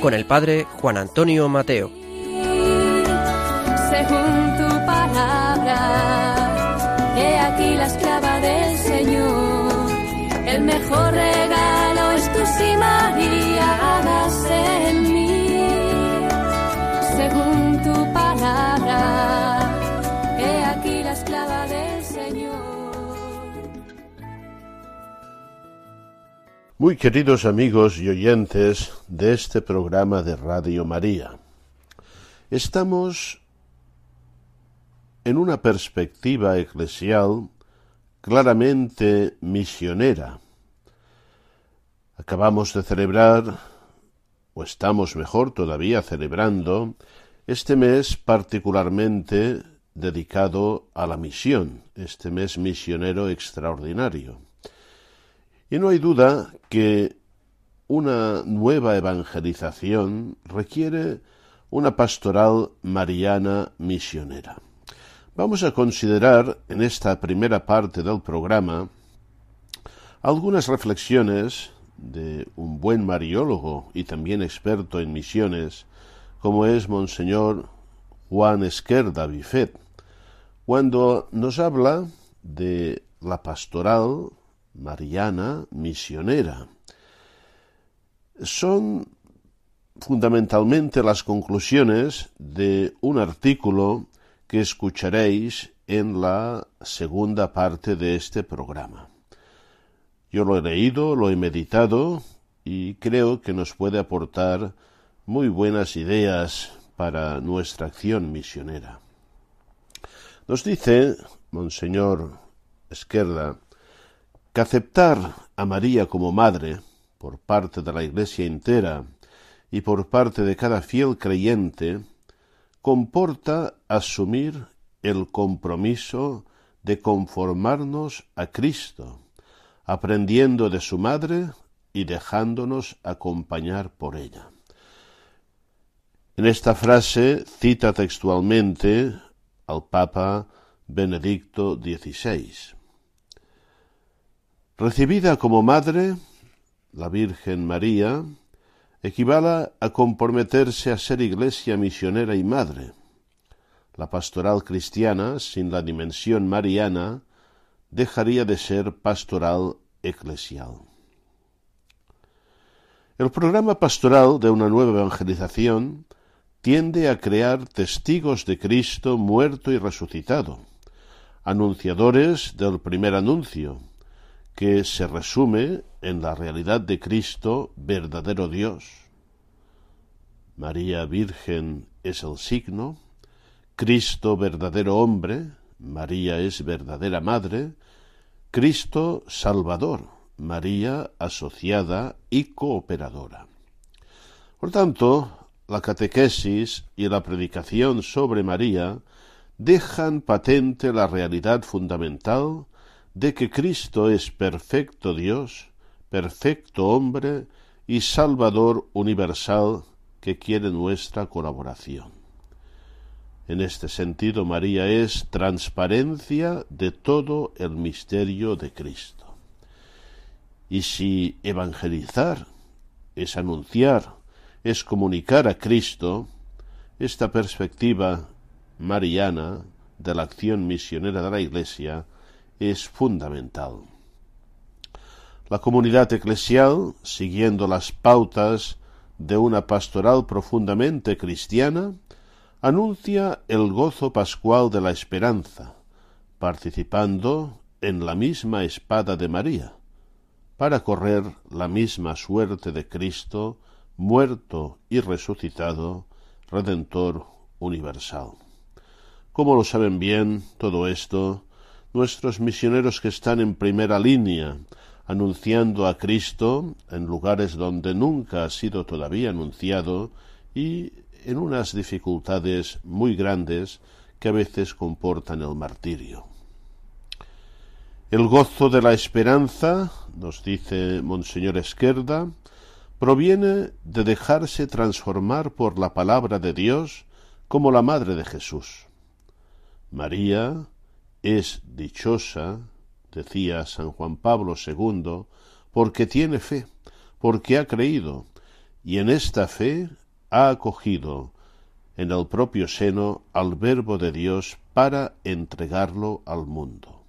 Con el padre Juan Antonio Mateo. según tu palabra. He aquí la esclava del Señor. El mejor regalo es tu sí, Muy queridos amigos y oyentes de este programa de Radio María, estamos en una perspectiva eclesial claramente misionera. Acabamos de celebrar, o estamos mejor todavía celebrando, este mes particularmente dedicado a la misión, este mes misionero extraordinario. Y no hay duda que una nueva evangelización requiere una pastoral mariana misionera. Vamos a considerar en esta primera parte del programa algunas reflexiones de un buen mariólogo y también experto en misiones, como es Monseñor Juan Esquerda Bifet, cuando nos habla de la pastoral mariana misionera. Son fundamentalmente las conclusiones de un artículo que escucharéis en la segunda parte de este programa. Yo lo he leído, lo he meditado y creo que nos puede aportar muy buenas ideas para nuestra acción misionera. Nos dice Monseñor Esquerda que aceptar a María como madre por parte de la Iglesia entera y por parte de cada fiel creyente comporta asumir el compromiso de conformarnos a Cristo, aprendiendo de su madre y dejándonos acompañar por ella. En esta frase cita textualmente al Papa Benedicto XVI. Recibida como madre, la Virgen María equivale a comprometerse a ser iglesia misionera y madre. La pastoral cristiana, sin la dimensión mariana, dejaría de ser pastoral eclesial. El programa pastoral de una nueva evangelización tiende a crear testigos de Cristo muerto y resucitado, anunciadores del primer anuncio, que se resume en la realidad de Cristo, verdadero Dios. María Virgen es el signo, Cristo verdadero hombre, María es verdadera madre, Cristo Salvador, María asociada y cooperadora. Por tanto, la catequesis y la predicación sobre María dejan patente la realidad fundamental de que Cristo es perfecto Dios, perfecto hombre y Salvador universal que quiere nuestra colaboración. En este sentido, María es transparencia de todo el misterio de Cristo. Y si evangelizar es anunciar, es comunicar a Cristo, esta perspectiva mariana de la acción misionera de la Iglesia es fundamental. La comunidad eclesial, siguiendo las pautas de una pastoral profundamente cristiana, anuncia el gozo pascual de la esperanza, participando en la misma espada de María, para correr la misma suerte de Cristo, muerto y resucitado, Redentor universal. Como lo saben bien todo esto, nuestros misioneros que están en primera línea, anunciando a Cristo en lugares donde nunca ha sido todavía anunciado y en unas dificultades muy grandes que a veces comportan el martirio. El gozo de la esperanza, nos dice Monseñor Esquerda, proviene de dejarse transformar por la palabra de Dios como la Madre de Jesús. María es dichosa, decía San Juan Pablo II, porque tiene fe, porque ha creído, y en esta fe ha acogido en el propio seno al Verbo de Dios para entregarlo al mundo.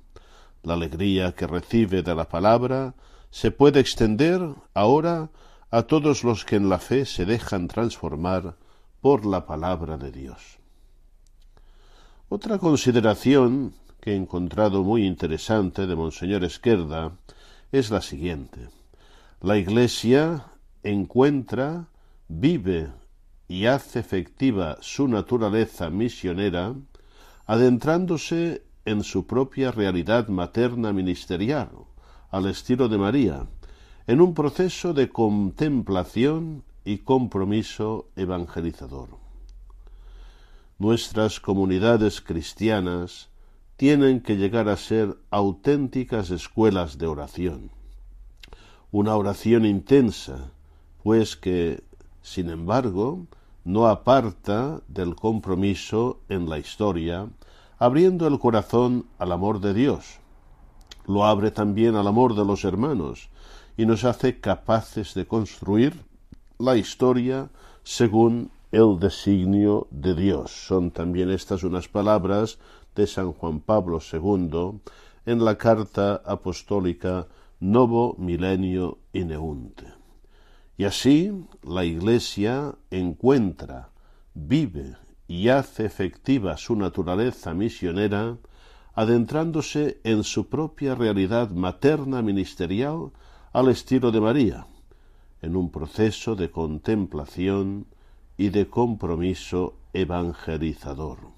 La alegría que recibe de la palabra se puede extender ahora a todos los que en la fe se dejan transformar por la palabra de Dios. Otra consideración que he encontrado muy interesante de Monseñor Esquerda es la siguiente. La Iglesia encuentra, vive y hace efectiva su naturaleza misionera, adentrándose en su propia realidad materna ministerial, al estilo de María, en un proceso de contemplación y compromiso evangelizador. Nuestras comunidades cristianas tienen que llegar a ser auténticas escuelas de oración. Una oración intensa, pues que, sin embargo, no aparta del compromiso en la historia, abriendo el corazón al amor de Dios. Lo abre también al amor de los hermanos y nos hace capaces de construir la historia según el designio de Dios. Son también estas unas palabras de San Juan Pablo II en la carta apostólica Novo Milenio Ineunte. Y así la Iglesia encuentra, vive y hace efectiva su naturaleza misionera, adentrándose en su propia realidad materna ministerial al estilo de María, en un proceso de contemplación y de compromiso evangelizador.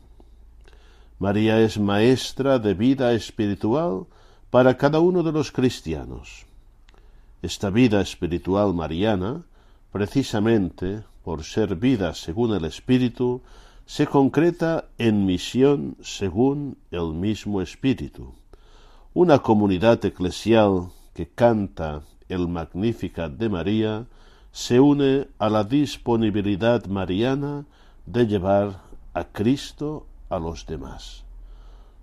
María es maestra de vida espiritual para cada uno de los cristianos. Esta vida espiritual mariana, precisamente por ser vida según el Espíritu, se concreta en misión según el mismo Espíritu. Una comunidad eclesial que canta el Magnificat de María se une a la disponibilidad mariana de llevar a Cristo a los demás.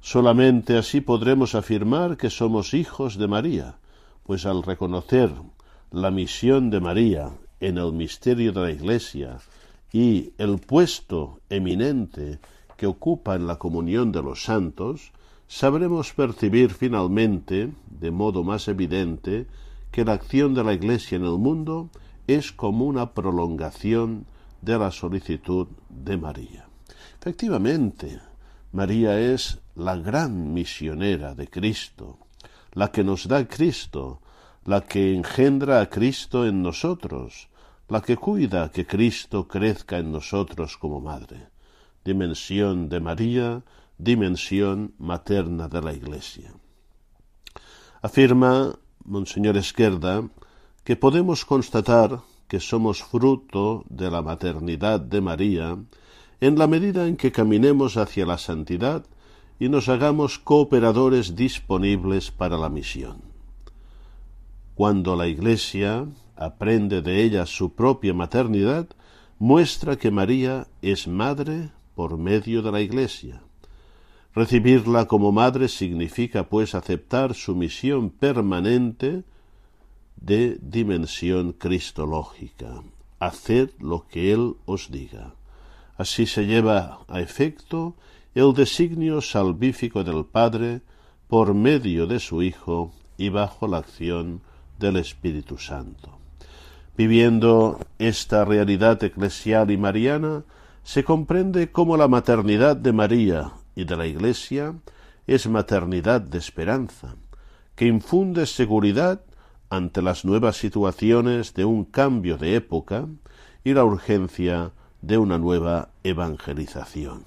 Solamente así podremos afirmar que somos hijos de María, pues al reconocer la misión de María en el misterio de la Iglesia y el puesto eminente que ocupa en la comunión de los santos, sabremos percibir finalmente, de modo más evidente, que la acción de la Iglesia en el mundo es como una prolongación de la solicitud de María. Efectivamente, María es la gran misionera de Cristo, la que nos da Cristo, la que engendra a Cristo en nosotros, la que cuida que Cristo crezca en nosotros como madre. Dimensión de María, dimensión materna de la Iglesia. Afirma Monseñor Esquerda que podemos constatar que somos fruto de la maternidad de María en la medida en que caminemos hacia la santidad y nos hagamos cooperadores disponibles para la misión. Cuando la Iglesia aprende de ella su propia maternidad, muestra que María es madre por medio de la Iglesia. Recibirla como madre significa, pues, aceptar su misión permanente de dimensión cristológica. Haced lo que Él os diga. Así se lleva a efecto el designio salvífico del Padre por medio de su Hijo y bajo la acción del Espíritu Santo. Viviendo esta realidad eclesial y mariana, se comprende cómo la maternidad de María y de la Iglesia es maternidad de esperanza, que infunde seguridad ante las nuevas situaciones de un cambio de época y la urgencia de una nueva evangelización.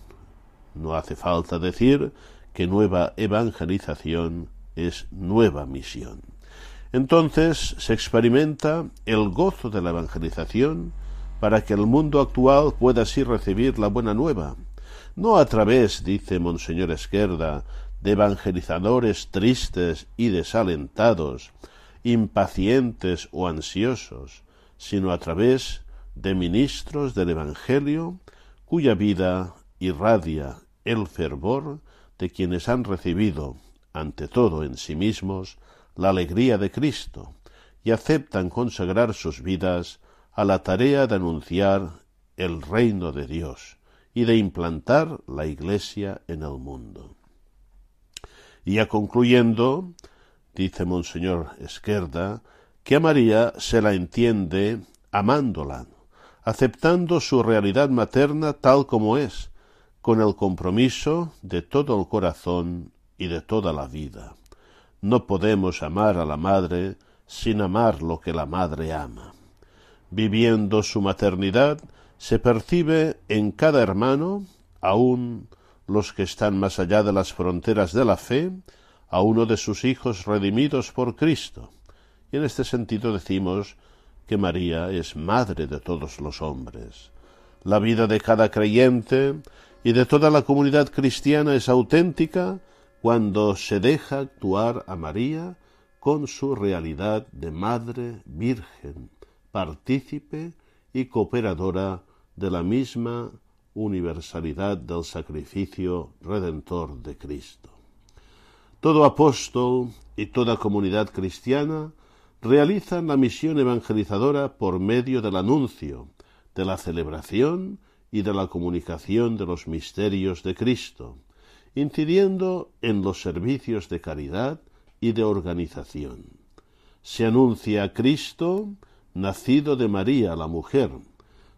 No hace falta decir que nueva evangelización es nueva misión. Entonces se experimenta el gozo de la evangelización para que el mundo actual pueda así recibir la buena nueva. No a través, dice Monseñor Esquerda, de evangelizadores tristes y desalentados, impacientes o ansiosos, sino a través de ministros del Evangelio cuya vida irradia el fervor de quienes han recibido, ante todo en sí mismos, la alegría de Cristo y aceptan consagrar sus vidas a la tarea de anunciar el reino de Dios y de implantar la Iglesia en el mundo. Y ya concluyendo, dice Monseñor Esquerda, que a María se la entiende amándola, aceptando su realidad materna tal como es, con el compromiso de todo el corazón y de toda la vida. No podemos amar a la madre sin amar lo que la madre ama. Viviendo su maternidad, se percibe en cada hermano, aun los que están más allá de las fronteras de la fe, a uno de sus hijos redimidos por Cristo. Y en este sentido decimos que María es madre de todos los hombres. La vida de cada creyente y de toda la comunidad cristiana es auténtica cuando se deja actuar a María con su realidad de madre virgen, partícipe y cooperadora de la misma universalidad del sacrificio redentor de Cristo. Todo apóstol y toda comunidad cristiana realizan la misión evangelizadora por medio del anuncio, de la celebración y de la comunicación de los misterios de Cristo, incidiendo en los servicios de caridad y de organización. Se anuncia a Cristo, nacido de María la mujer.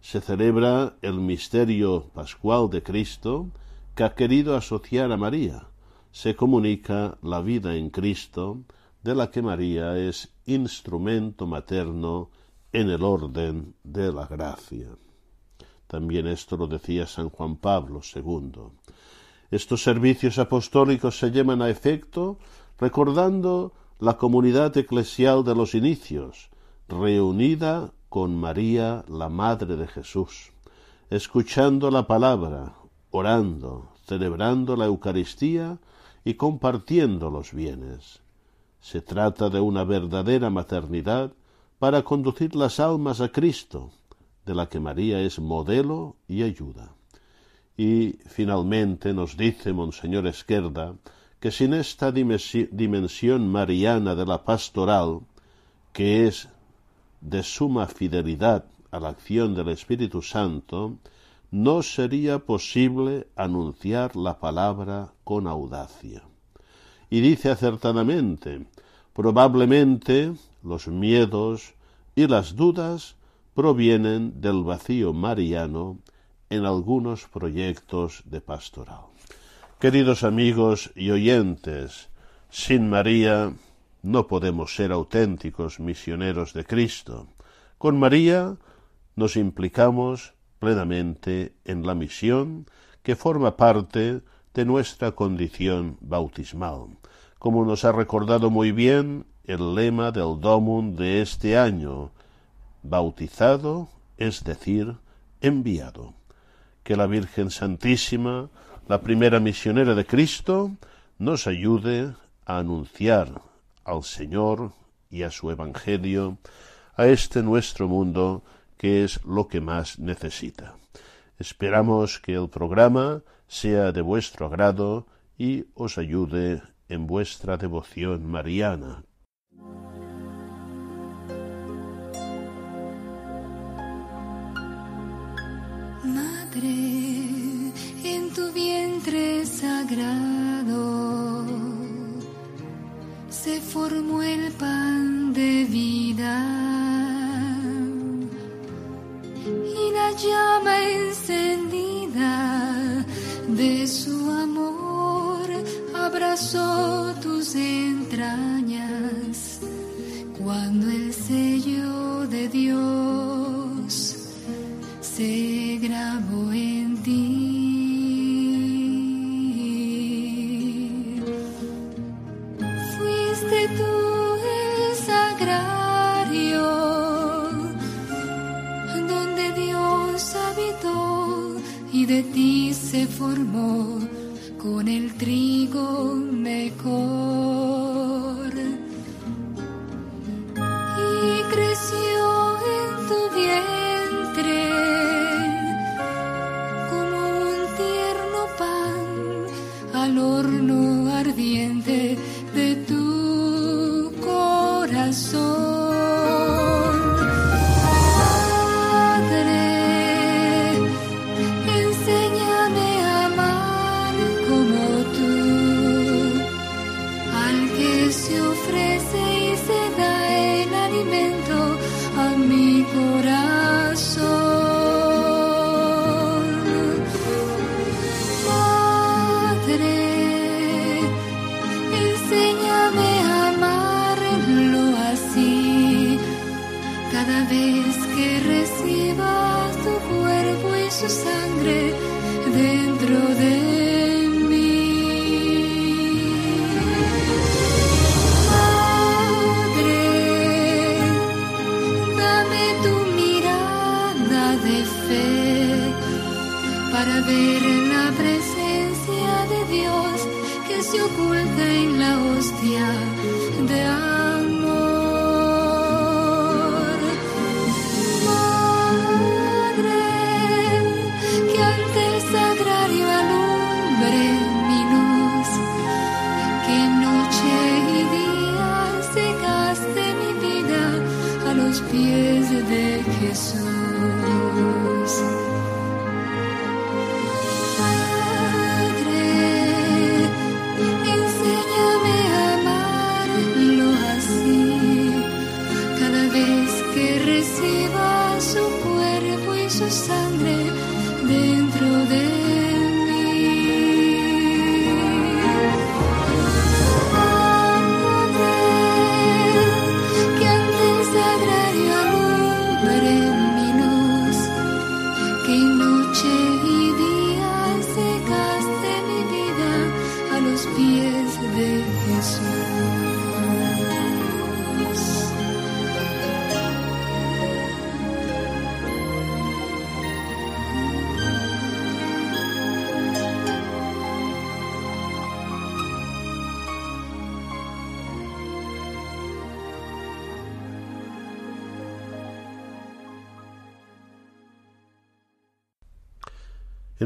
Se celebra el misterio pascual de Cristo, que ha querido asociar a María. Se comunica la vida en Cristo, de la que María es instrumento materno en el orden de la gracia. También esto lo decía San Juan Pablo II. Estos servicios apostólicos se llevan a efecto recordando la comunidad eclesial de los inicios, reunida con María, la Madre de Jesús, escuchando la palabra, orando, celebrando la Eucaristía y compartiendo los bienes. Se trata de una verdadera maternidad para conducir las almas a Cristo, de la que María es modelo y ayuda. Y finalmente nos dice Monseñor Esquerda que sin esta dimensión mariana de la pastoral, que es de suma fidelidad a la acción del Espíritu Santo, no sería posible anunciar la palabra con audacia. Y dice acertadamente, probablemente los miedos y las dudas provienen del vacío mariano en algunos proyectos de pastoral. Queridos amigos y oyentes, sin María no podemos ser auténticos misioneros de Cristo. Con María nos implicamos plenamente en la misión que forma parte de nuestra condición bautismal, como nos ha recordado muy bien el lema del Domum de este año, bautizado, es decir, enviado. Que la Virgen Santísima, la primera misionera de Cristo, nos ayude a anunciar al Señor y a su Evangelio a este nuestro mundo que es lo que más necesita. Esperamos que el programa sea de vuestro agrado y os ayude en vuestra devoción mariana. en tu vientre sagrado se formó el pan de vida y la llama encendida de su amor abrazó tus entrañas. Cuando el sello de Dios se grabó en de ti se formó con el trigo mejor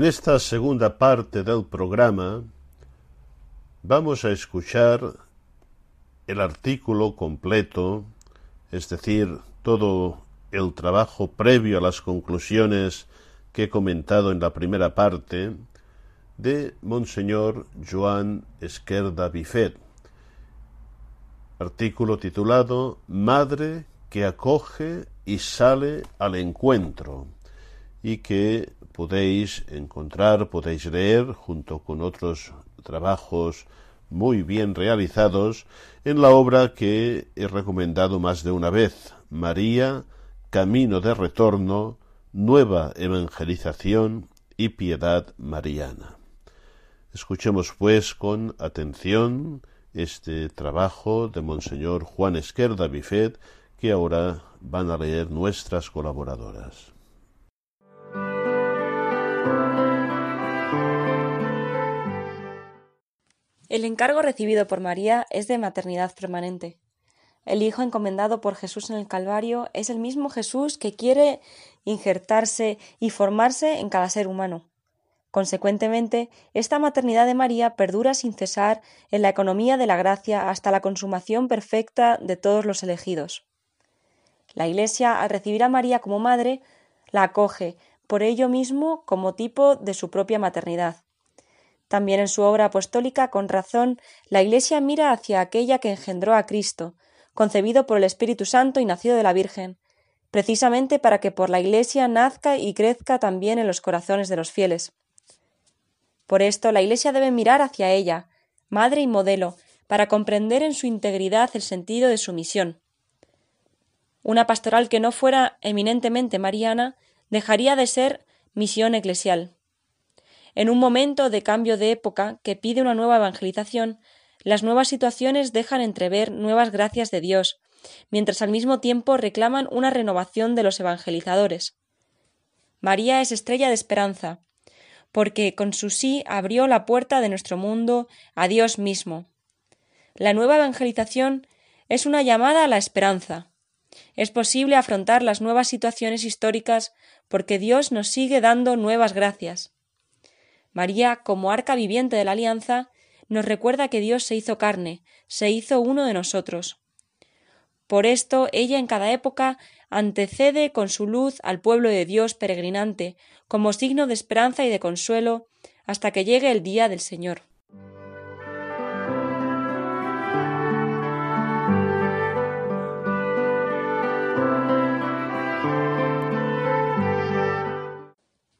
esta segunda parte del programa vamos a escuchar el artículo completo, es decir, todo el trabajo previo a las conclusiones que he comentado en la primera parte de Monseñor Joan Esquerda Bifet, artículo titulado Madre que acoge y sale al encuentro y que podéis encontrar, podéis leer junto con otros trabajos muy bien realizados en la obra que he recomendado más de una vez, María, Camino de Retorno, Nueva Evangelización y Piedad Mariana. Escuchemos pues con atención este trabajo de Monseñor Juan Esquerda Bifet que ahora van a leer nuestras colaboradoras. El encargo recibido por María es de maternidad permanente. El Hijo encomendado por Jesús en el Calvario es el mismo Jesús que quiere injertarse y formarse en cada ser humano. Consecuentemente, esta maternidad de María perdura sin cesar en la economía de la gracia hasta la consumación perfecta de todos los elegidos. La Iglesia, al recibir a María como madre, la acoge, por ello mismo, como tipo de su propia maternidad. También en su obra apostólica, con razón, la Iglesia mira hacia aquella que engendró a Cristo, concebido por el Espíritu Santo y nacido de la Virgen, precisamente para que por la Iglesia nazca y crezca también en los corazones de los fieles. Por esto la Iglesia debe mirar hacia ella, madre y modelo, para comprender en su integridad el sentido de su misión. Una pastoral que no fuera eminentemente mariana dejaría de ser misión eclesial. En un momento de cambio de época que pide una nueva evangelización, las nuevas situaciones dejan entrever nuevas gracias de Dios, mientras al mismo tiempo reclaman una renovación de los evangelizadores. María es estrella de esperanza, porque con su sí abrió la puerta de nuestro mundo a Dios mismo. La nueva evangelización es una llamada a la esperanza. Es posible afrontar las nuevas situaciones históricas porque Dios nos sigue dando nuevas gracias. María, como arca viviente de la alianza, nos recuerda que Dios se hizo carne, se hizo uno de nosotros. Por esto ella en cada época antecede con su luz al pueblo de Dios peregrinante, como signo de esperanza y de consuelo, hasta que llegue el día del Señor.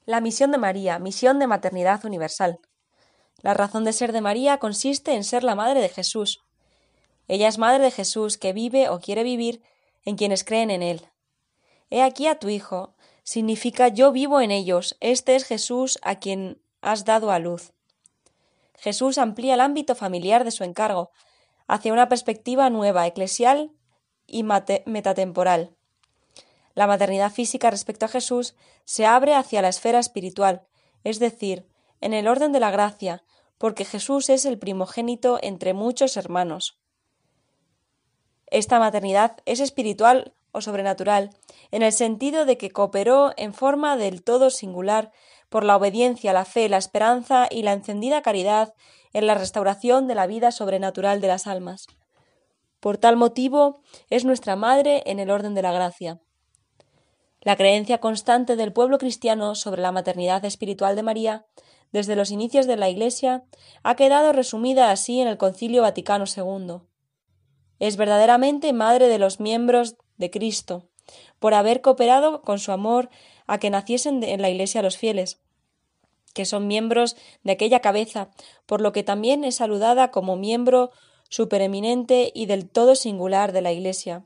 La misión de María, misión de maternidad universal. La razón de ser de María consiste en ser la madre de Jesús. Ella es madre de Jesús que vive o quiere vivir en quienes creen en él. He aquí a tu Hijo, significa yo vivo en ellos, este es Jesús a quien has dado a luz. Jesús amplía el ámbito familiar de su encargo hacia una perspectiva nueva, eclesial y metatemporal. La maternidad física respecto a Jesús se abre hacia la esfera espiritual, es decir, en el orden de la gracia, porque Jesús es el primogénito entre muchos hermanos. Esta maternidad es espiritual o sobrenatural, en el sentido de que cooperó en forma del todo singular por la obediencia, la fe, la esperanza y la encendida caridad en la restauración de la vida sobrenatural de las almas. Por tal motivo es nuestra Madre en el orden de la gracia. La creencia constante del pueblo cristiano sobre la maternidad espiritual de María, desde los inicios de la Iglesia, ha quedado resumida así en el Concilio Vaticano II. Es verdaderamente madre de los miembros de Cristo, por haber cooperado con su amor a que naciesen en la Iglesia los fieles, que son miembros de aquella cabeza, por lo que también es saludada como miembro supereminente y del todo singular de la Iglesia,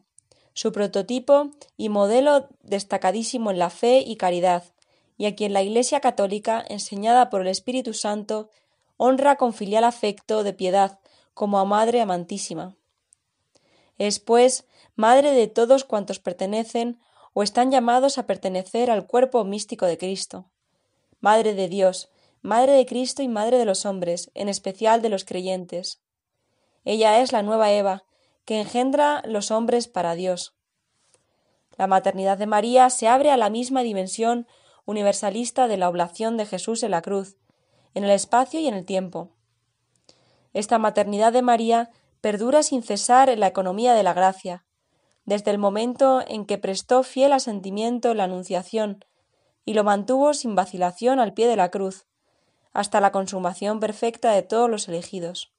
su prototipo y modelo destacadísimo en la fe y caridad, y a quien la Iglesia católica, enseñada por el Espíritu Santo, honra con filial afecto de piedad, como a Madre amantísima. Es, pues, Madre de todos cuantos pertenecen o están llamados a pertenecer al cuerpo místico de Cristo. Madre de Dios, Madre de Cristo y Madre de los hombres, en especial de los creyentes. Ella es la nueva Eva, que engendra los hombres para Dios. La maternidad de María se abre a la misma dimensión universalista de la oblación de Jesús en la cruz, en el espacio y en el tiempo. Esta maternidad de María perdura sin cesar en la economía de la gracia, desde el momento en que prestó fiel asentimiento la Anunciación y lo mantuvo sin vacilación al pie de la cruz, hasta la consumación perfecta de todos los elegidos.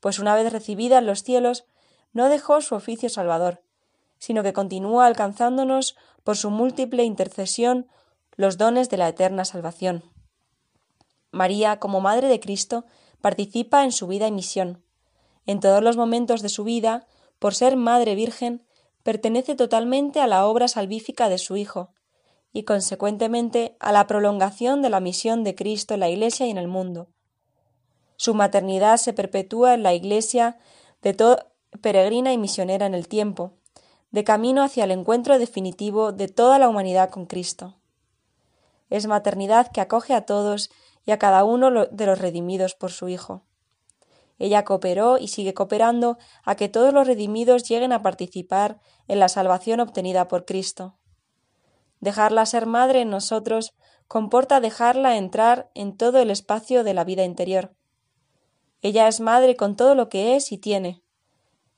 Pues una vez recibida en los cielos, no dejó su oficio salvador, sino que continúa alcanzándonos por su múltiple intercesión los dones de la eterna salvación. María, como Madre de Cristo, participa en su vida y misión. En todos los momentos de su vida, por ser Madre Virgen, pertenece totalmente a la obra salvífica de su Hijo, y consecuentemente a la prolongación de la misión de Cristo en la Iglesia y en el mundo. Su maternidad se perpetúa en la Iglesia de, todo peregrina y misionera en el tiempo, de camino hacia el encuentro definitivo de toda la humanidad con Cristo. Es maternidad que acoge a todos y a cada uno de los redimidos por su Hijo. Ella cooperó y sigue cooperando a que todos los redimidos lleguen a participar en la salvación obtenida por Cristo. Dejarla ser madre en nosotros comporta dejarla entrar en todo el espacio de la vida interior. Ella es madre con todo lo que es y tiene,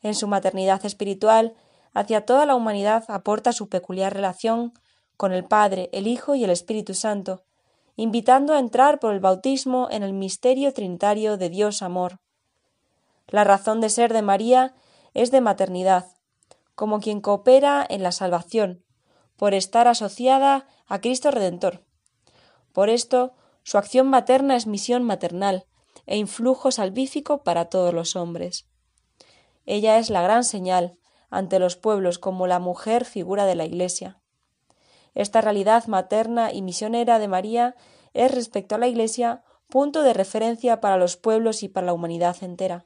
en su maternidad espiritual, hacia toda la humanidad aporta su peculiar relación con el Padre, el Hijo y el Espíritu Santo, invitando a entrar por el bautismo en el misterio trinitario de Dios amor. La razón de ser de María es de maternidad, como quien coopera en la salvación, por estar asociada a Cristo Redentor. Por esto, su acción materna es misión maternal e influjo salvífico para todos los hombres. Ella es la gran señal ante los pueblos como la mujer figura de la Iglesia. Esta realidad materna y misionera de María es respecto a la Iglesia punto de referencia para los pueblos y para la humanidad entera.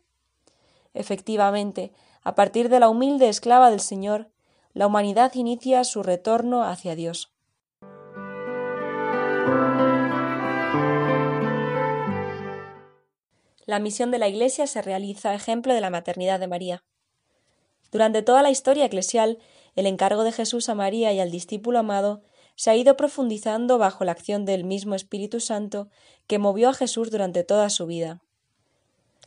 Efectivamente, a partir de la humilde esclava del Señor, la humanidad inicia su retorno hacia Dios. La misión de la Iglesia se realiza ejemplo de la maternidad de María. Durante toda la historia eclesial, el encargo de Jesús a María y al discípulo amado se ha ido profundizando bajo la acción del mismo Espíritu Santo que movió a Jesús durante toda su vida.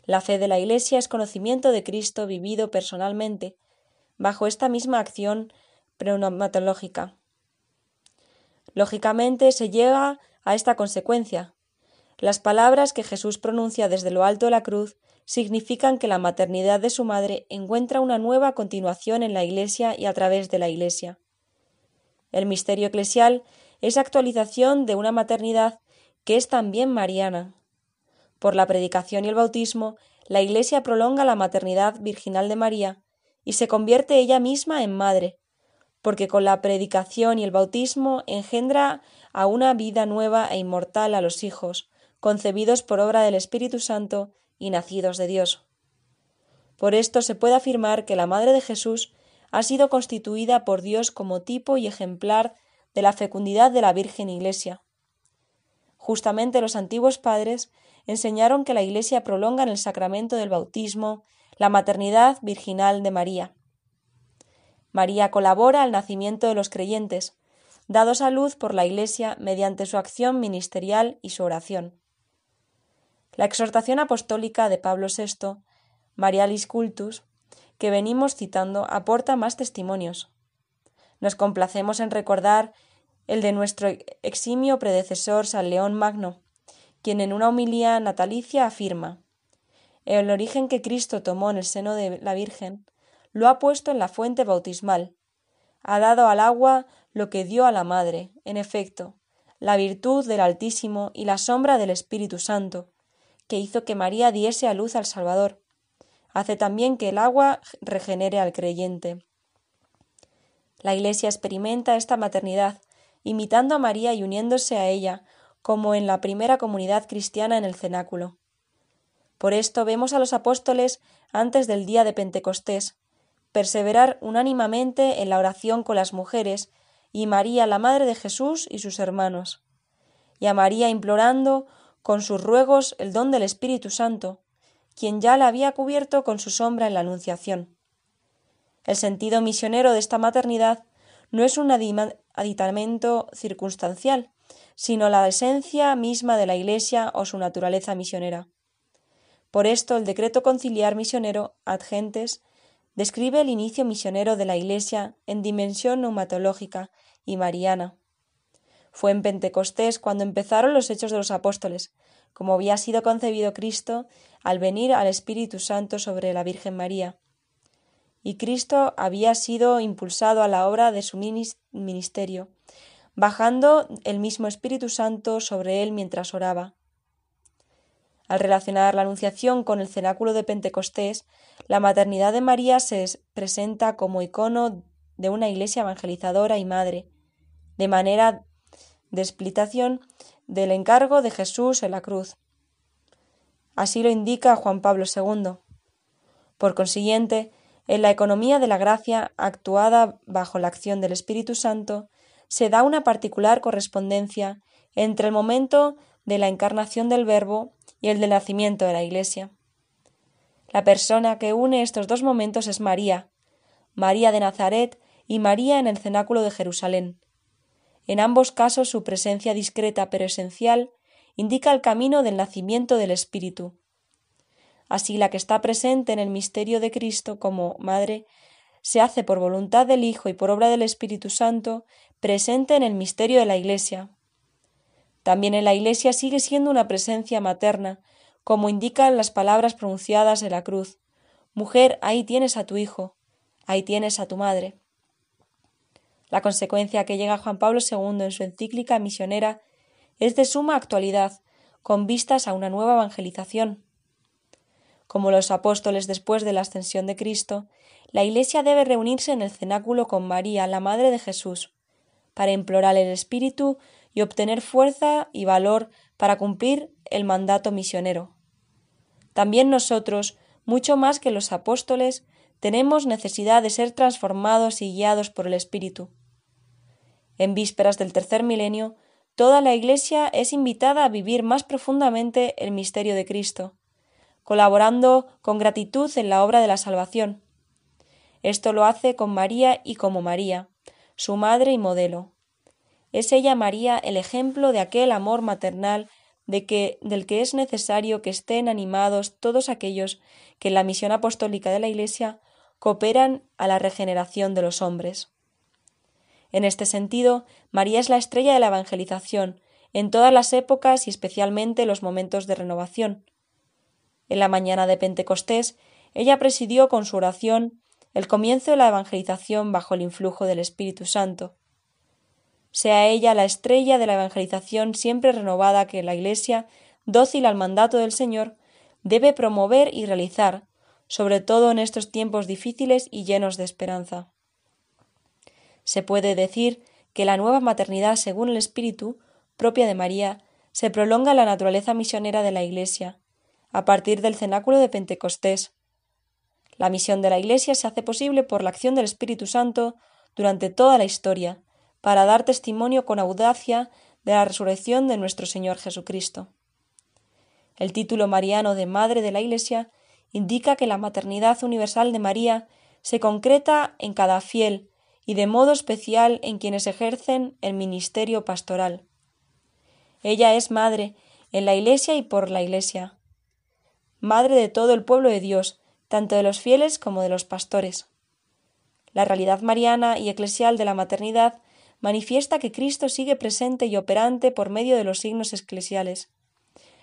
La fe de la Iglesia es conocimiento de Cristo vivido personalmente, bajo esta misma acción pneumatológica. Lógicamente se llega a esta consecuencia. Las palabras que Jesús pronuncia desde lo alto de la cruz significan que la maternidad de su madre encuentra una nueva continuación en la Iglesia y a través de la Iglesia. El misterio eclesial es actualización de una maternidad que es también mariana. Por la predicación y el bautismo, la Iglesia prolonga la maternidad virginal de María y se convierte ella misma en madre, porque con la predicación y el bautismo engendra a una vida nueva e inmortal a los hijos, concebidos por obra del Espíritu Santo y nacidos de Dios. Por esto se puede afirmar que la Madre de Jesús ha sido constituida por Dios como tipo y ejemplar de la fecundidad de la Virgen Iglesia. Justamente los antiguos padres enseñaron que la Iglesia prolonga en el sacramento del bautismo la maternidad virginal de María. María colabora al nacimiento de los creyentes, dados a luz por la Iglesia mediante su acción ministerial y su oración. La exhortación apostólica de Pablo VI, Marialis Cultus, que venimos citando aporta más testimonios. Nos complacemos en recordar el de nuestro eximio predecesor San León Magno, quien en una homilía natalicia afirma el origen que Cristo tomó en el seno de la Virgen lo ha puesto en la fuente bautismal, ha dado al agua lo que dio a la Madre, en efecto, la virtud del Altísimo y la sombra del Espíritu Santo, que hizo que María diese a luz al Salvador, hace también que el agua regenere al creyente. La Iglesia experimenta esta maternidad, imitando a María y uniéndose a ella, como en la primera comunidad cristiana en el cenáculo. Por esto vemos a los apóstoles antes del día de Pentecostés perseverar unánimamente en la oración con las mujeres y María la Madre de Jesús y sus hermanos, y a María implorando con sus ruegos el don del Espíritu Santo, quien ya la había cubierto con su sombra en la Anunciación. El sentido misionero de esta maternidad no es un aditamento circunstancial, sino la esencia misma de la Iglesia o su naturaleza misionera. Por esto el decreto conciliar misionero ad gentes describe el inicio misionero de la Iglesia en dimensión neumatológica y mariana. Fue en Pentecostés cuando empezaron los hechos de los apóstoles, como había sido concebido Cristo al venir al Espíritu Santo sobre la Virgen María. Y Cristo había sido impulsado a la obra de su ministerio, bajando el mismo Espíritu Santo sobre él mientras oraba. Al relacionar la Anunciación con el cenáculo de Pentecostés, la maternidad de María se presenta como icono de una iglesia evangelizadora y madre, de manera de explicación del encargo de Jesús en la cruz. Así lo indica Juan Pablo II. Por consiguiente, en la economía de la gracia actuada bajo la acción del Espíritu Santo, se da una particular correspondencia entre el momento de la encarnación del Verbo y el del nacimiento de la Iglesia. La persona que une estos dos momentos es María, María de Nazaret y María en el cenáculo de Jerusalén, en ambos casos su presencia discreta pero esencial indica el camino del nacimiento del Espíritu. Así la que está presente en el misterio de Cristo como Madre se hace por voluntad del Hijo y por obra del Espíritu Santo presente en el misterio de la Iglesia. También en la Iglesia sigue siendo una presencia materna, como indican las palabras pronunciadas en la cruz. Mujer, ahí tienes a tu Hijo, ahí tienes a tu Madre. La consecuencia que llega Juan Pablo II en su encíclica misionera es de suma actualidad, con vistas a una nueva evangelización. Como los apóstoles después de la ascensión de Cristo, la Iglesia debe reunirse en el cenáculo con María, la Madre de Jesús, para implorar el Espíritu y obtener fuerza y valor para cumplir el mandato misionero. También nosotros, mucho más que los apóstoles, tenemos necesidad de ser transformados y guiados por el Espíritu. En vísperas del tercer milenio, toda la Iglesia es invitada a vivir más profundamente el misterio de Cristo, colaborando con gratitud en la obra de la salvación. Esto lo hace con María y como María, su madre y modelo. Es ella María el ejemplo de aquel amor maternal del que es necesario que estén animados todos aquellos que en la misión apostólica de la Iglesia cooperan a la regeneración de los hombres. En este sentido, María es la estrella de la evangelización, en todas las épocas y especialmente en los momentos de renovación. En la mañana de Pentecostés, ella presidió con su oración el comienzo de la evangelización bajo el influjo del Espíritu Santo sea ella la estrella de la evangelización siempre renovada que la Iglesia, dócil al mandato del Señor, debe promover y realizar, sobre todo en estos tiempos difíciles y llenos de esperanza. Se puede decir que la nueva maternidad según el Espíritu, propia de María, se prolonga la naturaleza misionera de la Iglesia, a partir del cenáculo de Pentecostés. La misión de la Iglesia se hace posible por la acción del Espíritu Santo durante toda la historia, para dar testimonio con audacia de la resurrección de nuestro Señor Jesucristo. El título mariano de Madre de la Iglesia indica que la maternidad universal de María se concreta en cada fiel y de modo especial en quienes ejercen el ministerio pastoral. Ella es madre en la Iglesia y por la Iglesia, madre de todo el pueblo de Dios, tanto de los fieles como de los pastores. La realidad mariana y eclesial de la maternidad manifiesta que Cristo sigue presente y operante por medio de los signos eclesiales,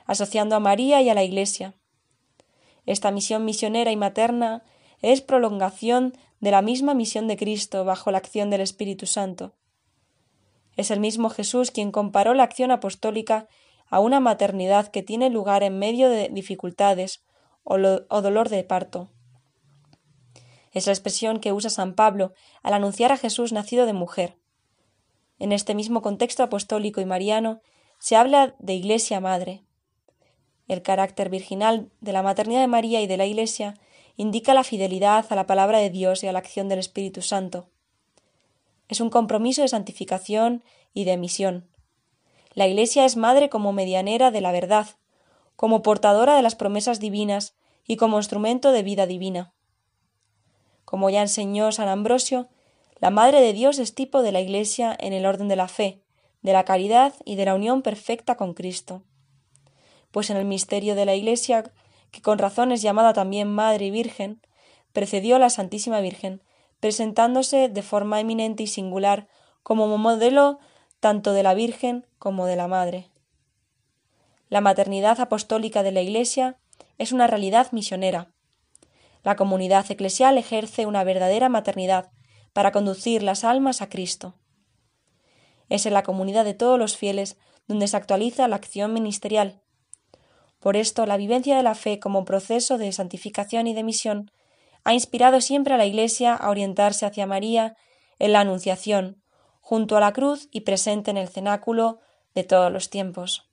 asociando a María y a la Iglesia. Esta misión misionera y materna es prolongación de la misma misión de Cristo bajo la acción del Espíritu Santo. Es el mismo Jesús quien comparó la acción apostólica a una maternidad que tiene lugar en medio de dificultades o, dolor de parto. Es la expresión que usa San Pablo al anunciar a Jesús nacido de mujer. En este mismo contexto apostólico y mariano se habla de Iglesia Madre. El carácter virginal de la maternidad de María y de la Iglesia indica la fidelidad a la palabra de Dios y a la acción del Espíritu Santo. Es un compromiso de santificación y de misión. La Iglesia es madre como medianera de la verdad, como portadora de las promesas divinas y como instrumento de vida divina. Como ya enseñó San Ambrosio, la Madre de Dios es tipo de la Iglesia en el orden de la fe, de la caridad y de la unión perfecta con Cristo. Pues en el misterio de la Iglesia, que con razón es llamada también Madre y Virgen, precedió a la Santísima Virgen, presentándose de forma eminente y singular como modelo tanto de la Virgen como de la Madre. La maternidad apostólica de la Iglesia es una realidad misionera. La comunidad eclesial ejerce una verdadera maternidad para conducir las almas a Cristo. Es en la comunidad de todos los fieles donde se actualiza la acción ministerial. Por esto, la vivencia de la fe como proceso de santificación y de misión ha inspirado siempre a la Iglesia a orientarse hacia María en la Anunciación, junto a la cruz y presente en el cenáculo de todos los tiempos.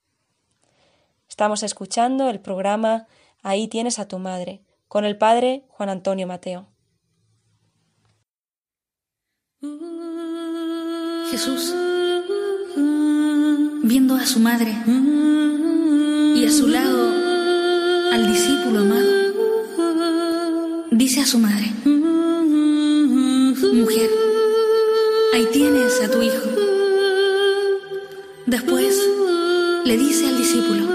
Estamos escuchando el programa Ahí tienes a tu madre, con el padre Juan Antonio Mateo. Jesús, viendo a su madre y a su lado al discípulo amado, dice a su madre, mujer, ahí tienes a tu hijo. Después le dice al discípulo,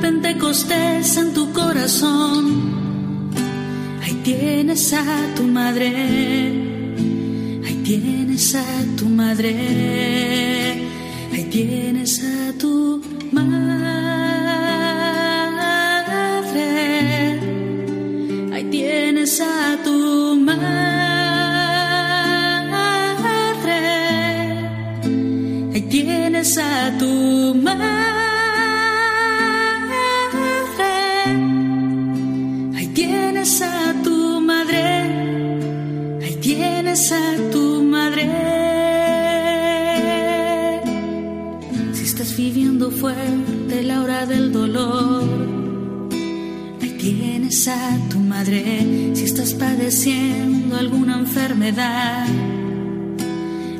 pentecostés en tu corazón. Ahí tienes a tu madre. Ahí tienes a tu madre. Ahí tienes a tu madre. tienes a tu madre, ahí tienes a tu madre, A tu madre si estás padeciendo alguna enfermedad.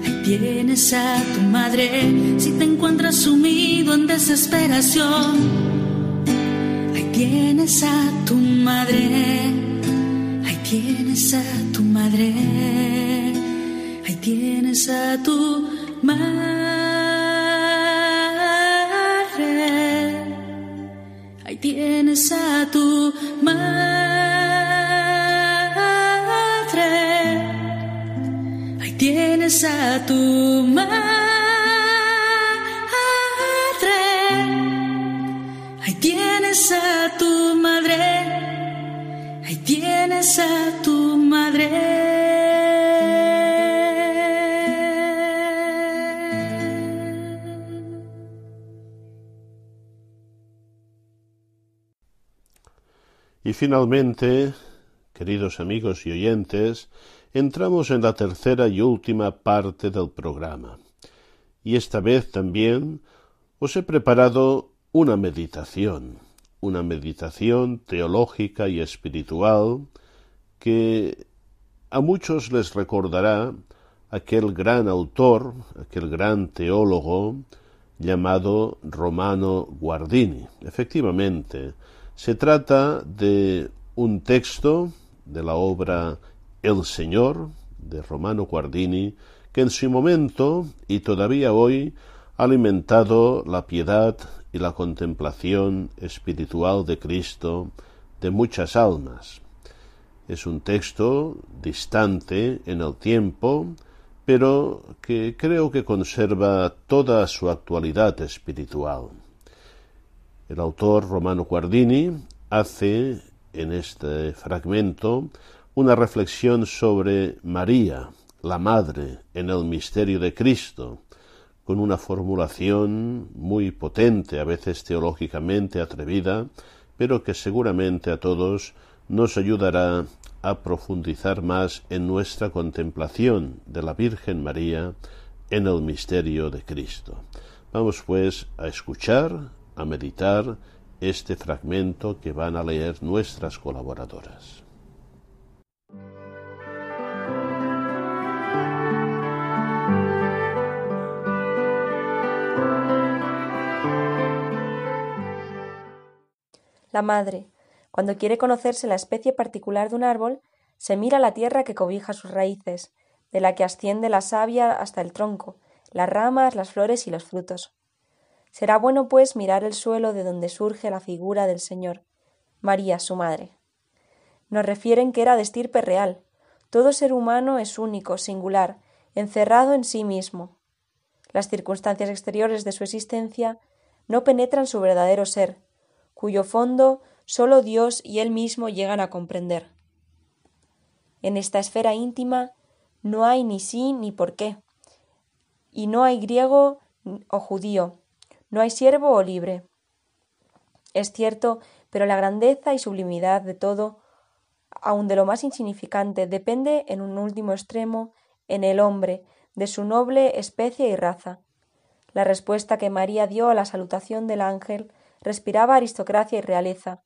Ahí tienes a tu madre si te encuentras sumido en desesperación. Ahí tienes a tu madre. Ahí tienes a tu madre. Ahí tienes a tu madre. tienes a tu madre. Ahí tienes a tu madre. Ahí tienes a tu madre. Y finalmente, queridos amigos y oyentes, entramos en la tercera y última parte del programa. Y esta vez también os he preparado una meditación, una meditación teológica y espiritual que a muchos les recordará aquel gran autor, aquel gran teólogo llamado Romano Guardini. Efectivamente, se trata de un texto de la obra El Señor de Romano Guardini, que en su momento y todavía hoy ha alimentado la piedad y la contemplación espiritual de Cristo de muchas almas. Es un texto distante en el tiempo, pero que creo que conserva toda su actualidad espiritual. El autor Romano Guardini hace en este fragmento una reflexión sobre María, la Madre, en el misterio de Cristo, con una formulación muy potente, a veces teológicamente atrevida, pero que seguramente a todos nos ayudará a profundizar más en nuestra contemplación de la Virgen María en el misterio de Cristo. Vamos pues a escuchar a meditar este fragmento que van a leer nuestras colaboradoras. La madre, cuando quiere conocerse la especie particular de un árbol, se mira la tierra que cobija sus raíces, de la que asciende la savia hasta el tronco, las ramas, las flores y los frutos. Será bueno, pues, mirar el suelo de donde surge la figura del Señor, María, su madre. Nos refieren que era de estirpe real. Todo ser humano es único, singular, encerrado en sí mismo. Las circunstancias exteriores de su existencia no penetran su verdadero ser, cuyo fondo sólo Dios y Él mismo llegan a comprender. En esta esfera íntima no hay ni sí ni por qué, y no hay griego o judío, no hay siervo o libre. Es cierto, pero la grandeza y sublimidad de todo, aun de lo más insignificante, depende en un último extremo en el hombre, de su noble especie y raza. La respuesta que María dio a la salutación del ángel respiraba aristocracia y realeza.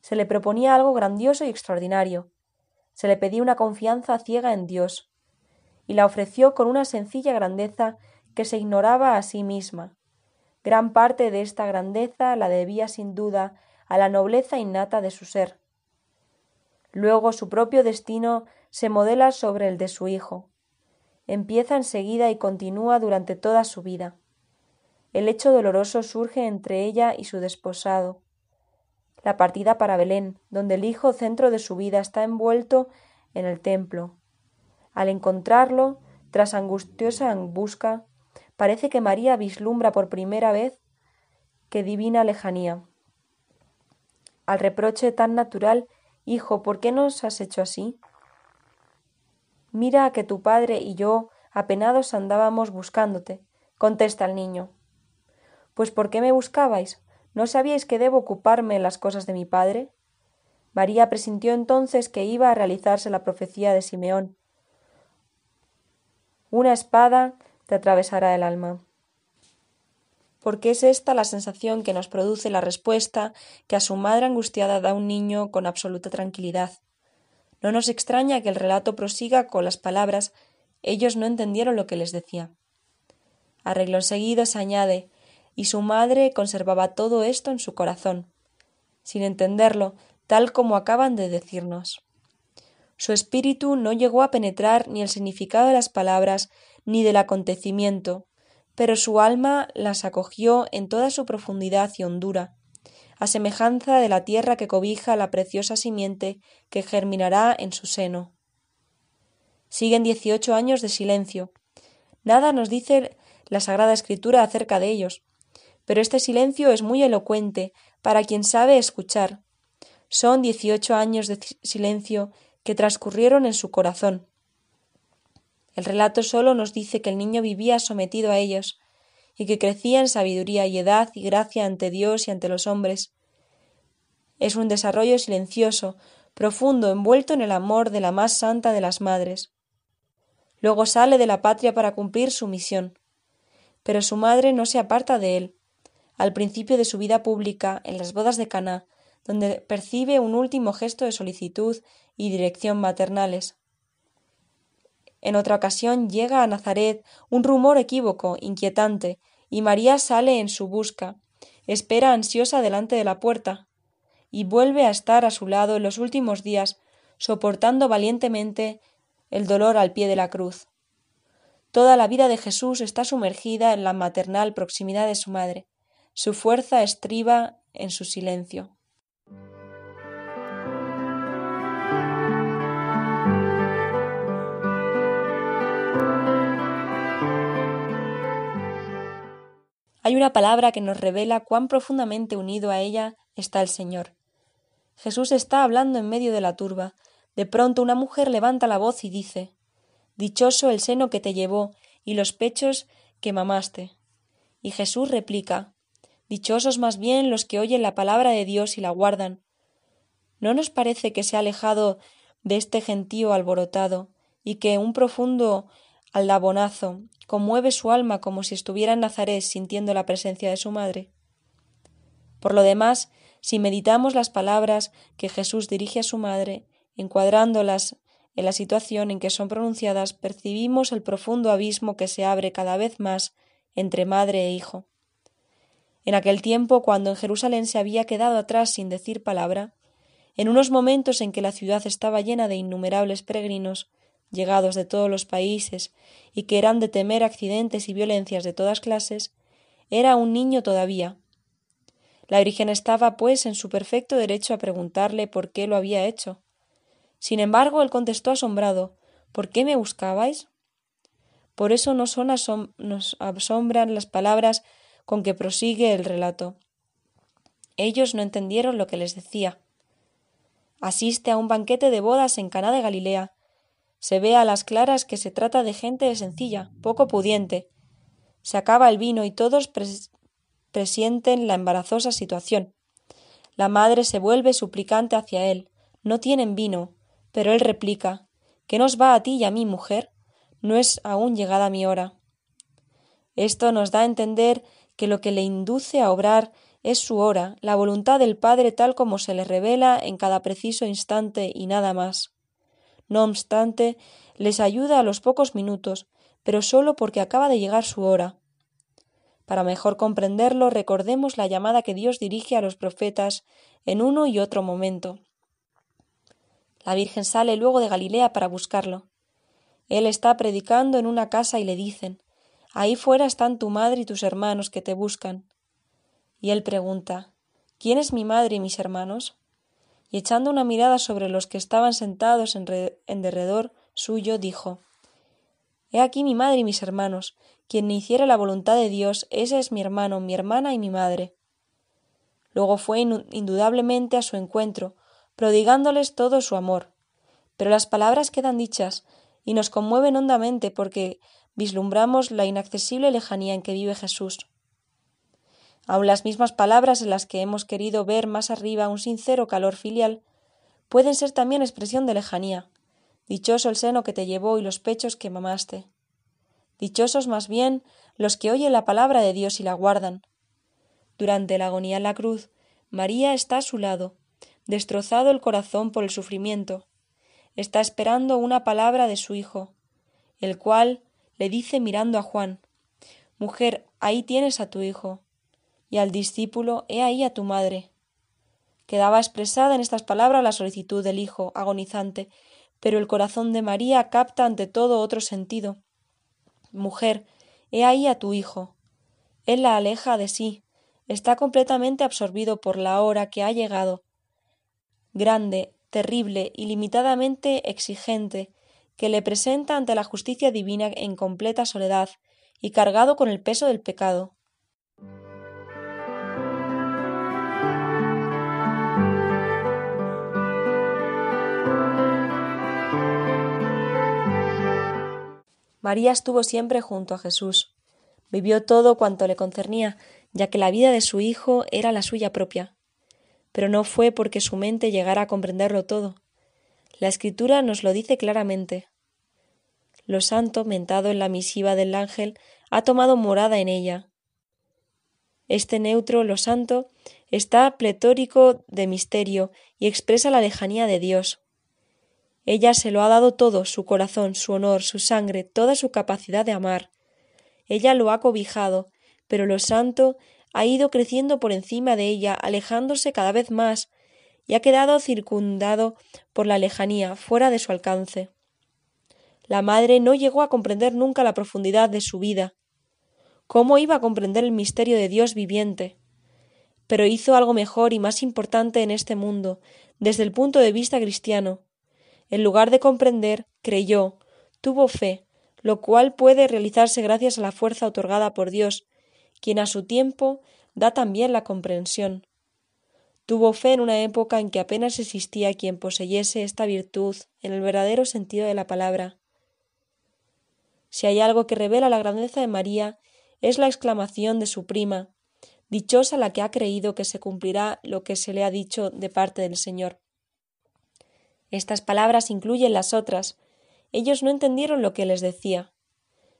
Se le proponía algo grandioso y extraordinario. Se le pedía una confianza ciega en Dios, y la ofreció con una sencilla grandeza que se ignoraba a sí misma, Gran parte de esta grandeza la debía sin duda a la nobleza innata de su ser. Luego su propio destino se modela sobre el de su hijo. Empieza enseguida y continúa durante toda su vida. El hecho doloroso surge entre ella y su desposado. La partida para Belén, donde el hijo centro de su vida está envuelto en el templo. Al encontrarlo, tras angustiosa busca, parece que María vislumbra por primera vez que divina lejanía. Al reproche tan natural, Hijo, ¿por qué nos has hecho así? Mira que tu padre y yo apenados andábamos buscándote, contesta el niño. Pues ¿por qué me buscabais? ¿No sabíais que debo ocuparme en las cosas de mi padre? María presintió entonces que iba a realizarse la profecía de Simeón. Una espada te atravesará el alma. Porque es esta la sensación que nos produce la respuesta que a su madre angustiada da un niño con absoluta tranquilidad. No nos extraña que el relato prosiga con las palabras ellos no entendieron lo que les decía. Arreglo seguido se añade y su madre conservaba todo esto en su corazón, sin entenderlo, tal como acaban de decirnos. Su espíritu no llegó a penetrar ni el significado de las palabras ni del acontecimiento, pero su alma las acogió en toda su profundidad y hondura, a semejanza de la tierra que cobija la preciosa simiente que germinará en su seno. Siguen dieciocho años de silencio. Nada nos dice la Sagrada Escritura acerca de ellos, pero este silencio es muy elocuente para quien sabe escuchar. Son dieciocho años de silencio que transcurrieron en su corazón. El relato solo nos dice que el niño vivía sometido a ellos, y que crecía en sabiduría y edad y gracia ante Dios y ante los hombres. Es un desarrollo silencioso, profundo, envuelto en el amor de la más santa de las madres. Luego sale de la patria para cumplir su misión. Pero su madre no se aparta de él. Al principio de su vida pública, en las bodas de Caná, donde percibe un último gesto de solicitud y dirección maternales. En otra ocasión llega a Nazaret un rumor equívoco, inquietante, y María sale en su busca, espera ansiosa delante de la puerta, y vuelve a estar a su lado en los últimos días, soportando valientemente el dolor al pie de la cruz. Toda la vida de Jesús está sumergida en la maternal proximidad de su madre. Su fuerza estriba en su silencio. Hay una palabra que nos revela cuán profundamente unido a ella está el Señor. Jesús está hablando en medio de la turba. De pronto una mujer levanta la voz y dice Dichoso el seno que te llevó y los pechos que mamaste. Y Jesús replica Dichosos más bien los que oyen la palabra de Dios y la guardan. ¿No nos parece que se ha alejado de este gentío alborotado y que un profundo aldabonazo conmueve su alma como si estuviera en Nazaret sintiendo la presencia de su madre. Por lo demás, si meditamos las palabras que Jesús dirige a su madre, encuadrándolas en la situación en que son pronunciadas, percibimos el profundo abismo que se abre cada vez más entre madre e hijo. En aquel tiempo, cuando en Jerusalén se había quedado atrás sin decir palabra, en unos momentos en que la ciudad estaba llena de innumerables peregrinos, llegados de todos los países y que eran de temer accidentes y violencias de todas clases, era un niño todavía. La Virgen estaba, pues, en su perfecto derecho a preguntarle por qué lo había hecho. Sin embargo, él contestó asombrado ¿Por qué me buscabais? Por eso no son nos asombran las palabras con que prosigue el relato. Ellos no entendieron lo que les decía. Asiste a un banquete de bodas en Caná de Galilea, se ve a las claras que se trata de gente sencilla, poco pudiente. Se acaba el vino y todos presienten la embarazosa situación. La madre se vuelve suplicante hacia él. No tienen vino, pero él replica ¿Qué nos va a ti y a mí, mujer? No es aún llegada mi hora. Esto nos da a entender que lo que le induce a obrar es su hora, la voluntad del Padre tal como se le revela en cada preciso instante y nada más. No obstante, les ayuda a los pocos minutos, pero sólo porque acaba de llegar su hora. Para mejor comprenderlo, recordemos la llamada que Dios dirige a los profetas en uno y otro momento. La Virgen sale luego de Galilea para buscarlo. Él está predicando en una casa y le dicen Ahí fuera están tu madre y tus hermanos que te buscan. Y él pregunta ¿Quién es mi madre y mis hermanos? Y echando una mirada sobre los que estaban sentados en, derredor suyo, dijo He aquí mi madre y mis hermanos. Quien hiciera la voluntad de Dios, ese es mi hermano, mi hermana y mi madre. Luego fue indudablemente a su encuentro, prodigándoles todo su amor. Pero las palabras quedan dichas y nos conmueven hondamente porque vislumbramos la inaccesible lejanía en que vive Jesús. Aun las mismas palabras en las que hemos querido ver más arriba un sincero calor filial pueden ser también expresión de lejanía. Dichoso el seno que te llevó y los pechos que mamaste. Dichosos más bien los que oyen la palabra de Dios y la guardan. Durante la agonía en la cruz, María está a su lado, destrozado el corazón por el sufrimiento. Está esperando una palabra de su Hijo, el cual le dice mirando a Juan Mujer, ahí tienes a tu Hijo, y al discípulo He ahí a tu madre. Quedaba expresada en estas palabras la solicitud del Hijo agonizante, pero el corazón de María capta ante todo otro sentido. Mujer, he ahí a tu hijo. Él la aleja de sí, está completamente absorbido por la hora que ha llegado, grande, terrible, ilimitadamente exigente, que le presenta ante la justicia divina en completa soledad y cargado con el peso del pecado. María estuvo siempre junto a Jesús. Vivió todo cuanto le concernía, ya que la vida de su Hijo era la suya propia. Pero no fue porque su mente llegara a comprenderlo todo. La Escritura nos lo dice claramente. Lo santo, mentado en la misiva del ángel, ha tomado morada en ella. Este neutro, lo santo, está pletórico de misterio y expresa la lejanía de Dios. Ella se lo ha dado todo, su corazón, su honor, su sangre, toda su capacidad de amar. Ella lo ha cobijado, pero lo santo ha ido creciendo por encima de ella, alejándose cada vez más, y ha quedado circundado por la lejanía, fuera de su alcance. La madre no llegó a comprender nunca la profundidad de su vida. ¿Cómo iba a comprender el misterio de Dios viviente? Pero hizo algo mejor y más importante en este mundo, desde el punto de vista cristiano, en lugar de comprender, creyó, tuvo fe, lo cual puede realizarse gracias a la fuerza otorgada por Dios, quien a su tiempo da también la comprensión. Tuvo fe en una época en que apenas existía quien poseyese esta virtud en el verdadero sentido de la palabra. Si hay algo que revela la grandeza de María, es la exclamación de su prima Dichosa la que ha creído que se cumplirá lo que se le ha dicho de parte del Señor. Estas palabras incluyen las otras. Ellos no entendieron lo que les decía.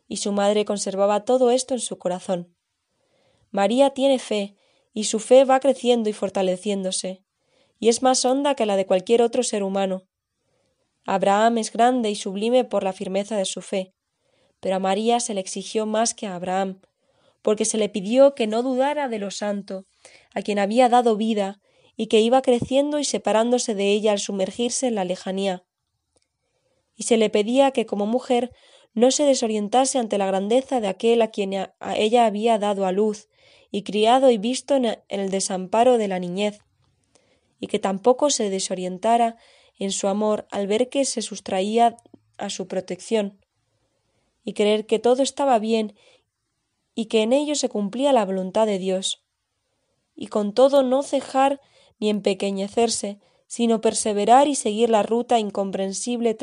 Y su madre conservaba todo esto en su corazón. María tiene fe, y su fe va creciendo y fortaleciéndose, y es más honda que la de cualquier otro ser humano. Abraham es grande y sublime por la firmeza de su fe, pero a María se le exigió más que a Abraham, porque se le pidió que no dudara de lo santo, a quien había dado vida y que iba creciendo y separándose de ella al sumergirse en la lejanía. Y se le pedía que como mujer no se desorientase ante la grandeza de aquel a quien a ella había dado a luz y criado y visto en el desamparo de la niñez, y que tampoco se desorientara en su amor al ver que se sustraía a su protección, y creer que todo estaba bien y que en ello se cumplía la voluntad de Dios, y con todo no cejar ni empequeñecerse, sino perseverar y seguir la ruta incomprensible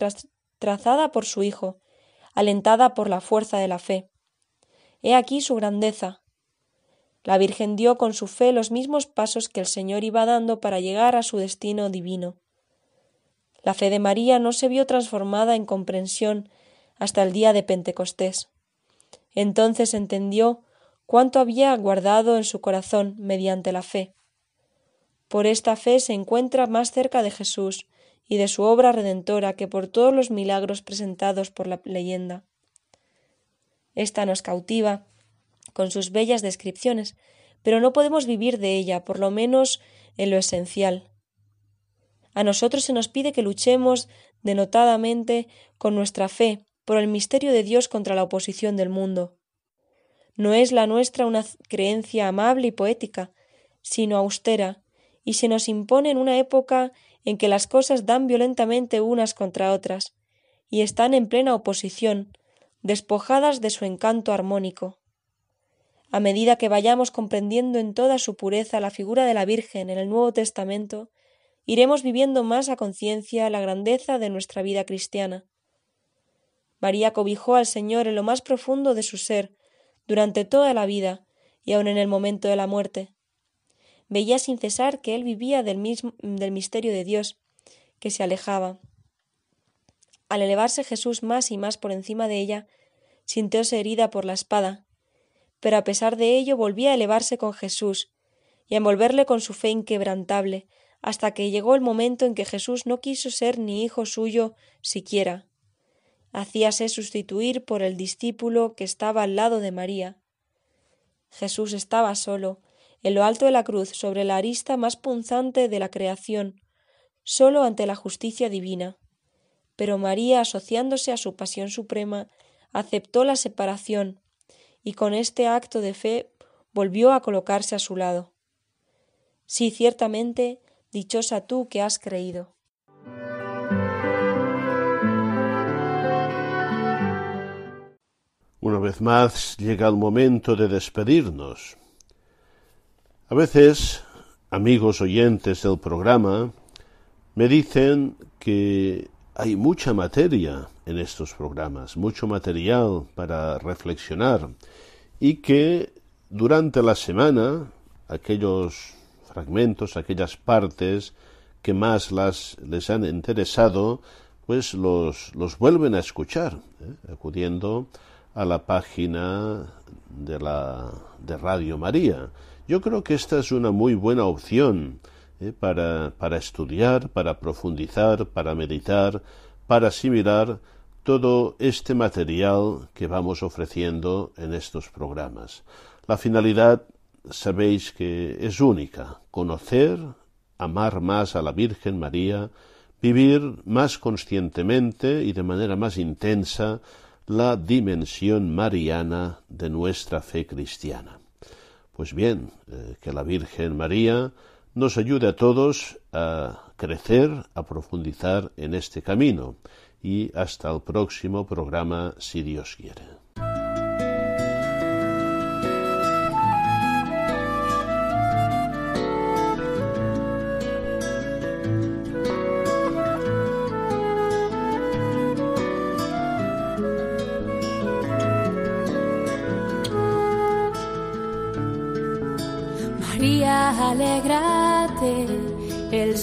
trazada por su Hijo, alentada por la fuerza de la fe. He aquí su grandeza. La Virgen dio con su fe los mismos pasos que el Señor iba dando para llegar a su destino divino. La fe de María no se vio transformada en comprensión hasta el día de Pentecostés. Entonces entendió cuánto había guardado en su corazón mediante la fe. Por esta fe se encuentra más cerca de Jesús y de su obra redentora que por todos los milagros presentados por la leyenda. Esta nos cautiva, con sus bellas descripciones, pero no podemos vivir de ella, por lo menos en lo esencial. A nosotros se nos pide que luchemos denotadamente con nuestra fe por el misterio de Dios contra la oposición del mundo. No es la nuestra una creencia amable y poética, sino austera, y se nos impone en una época en que las cosas dan violentamente unas contra otras, y están en plena oposición, despojadas de su encanto armónico. A medida que vayamos comprendiendo en toda su pureza la figura de la Virgen en el Nuevo Testamento, iremos viviendo más a conciencia la grandeza de nuestra vida cristiana. María cobijó al Señor en lo más profundo de su ser, durante toda la vida y aun en el momento de la muerte. Veía sin cesar que él vivía del, mismo, misterio de Dios, que se alejaba. Al elevarse Jesús más y más por encima de ella, sintióse herida por la espada, pero a pesar de ello volvía a elevarse con Jesús y a envolverle con su fe inquebrantable, hasta que llegó el momento en que Jesús no quiso ser ni hijo suyo siquiera. Hacíase sustituir por el discípulo que estaba al lado de María. Jesús estaba solo, en lo alto de la cruz, sobre la arista más punzante de la creación, solo ante la justicia divina. Pero María, asociándose a su pasión suprema, aceptó la separación, y con este acto de fe volvió a colocarse a su lado. Sí, ciertamente, dichosa tú que has creído. Una vez más llega el momento de despedirnos. A veces, amigos oyentes del programa, me dicen que hay mucha materia en estos programas, mucho material para reflexionar y que durante la semana aquellos fragmentos, aquellas partes que más las, les han interesado, pues los, los vuelven a escuchar, ¿eh? acudiendo a la página de, la, de Radio María. Yo creo que esta es una muy buena opción ¿eh? para, para estudiar, para profundizar, para meditar, para asimilar todo este material que vamos ofreciendo en estos programas. La finalidad sabéis que es única, conocer, amar más a la Virgen María, vivir más conscientemente y de manera más intensa la dimensión mariana de nuestra fe cristiana. Pues bien, eh, que la Virgen María nos ayude a todos a crecer, a profundizar en este camino y hasta el próximo programa si Dios quiere.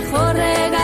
Mejor regalo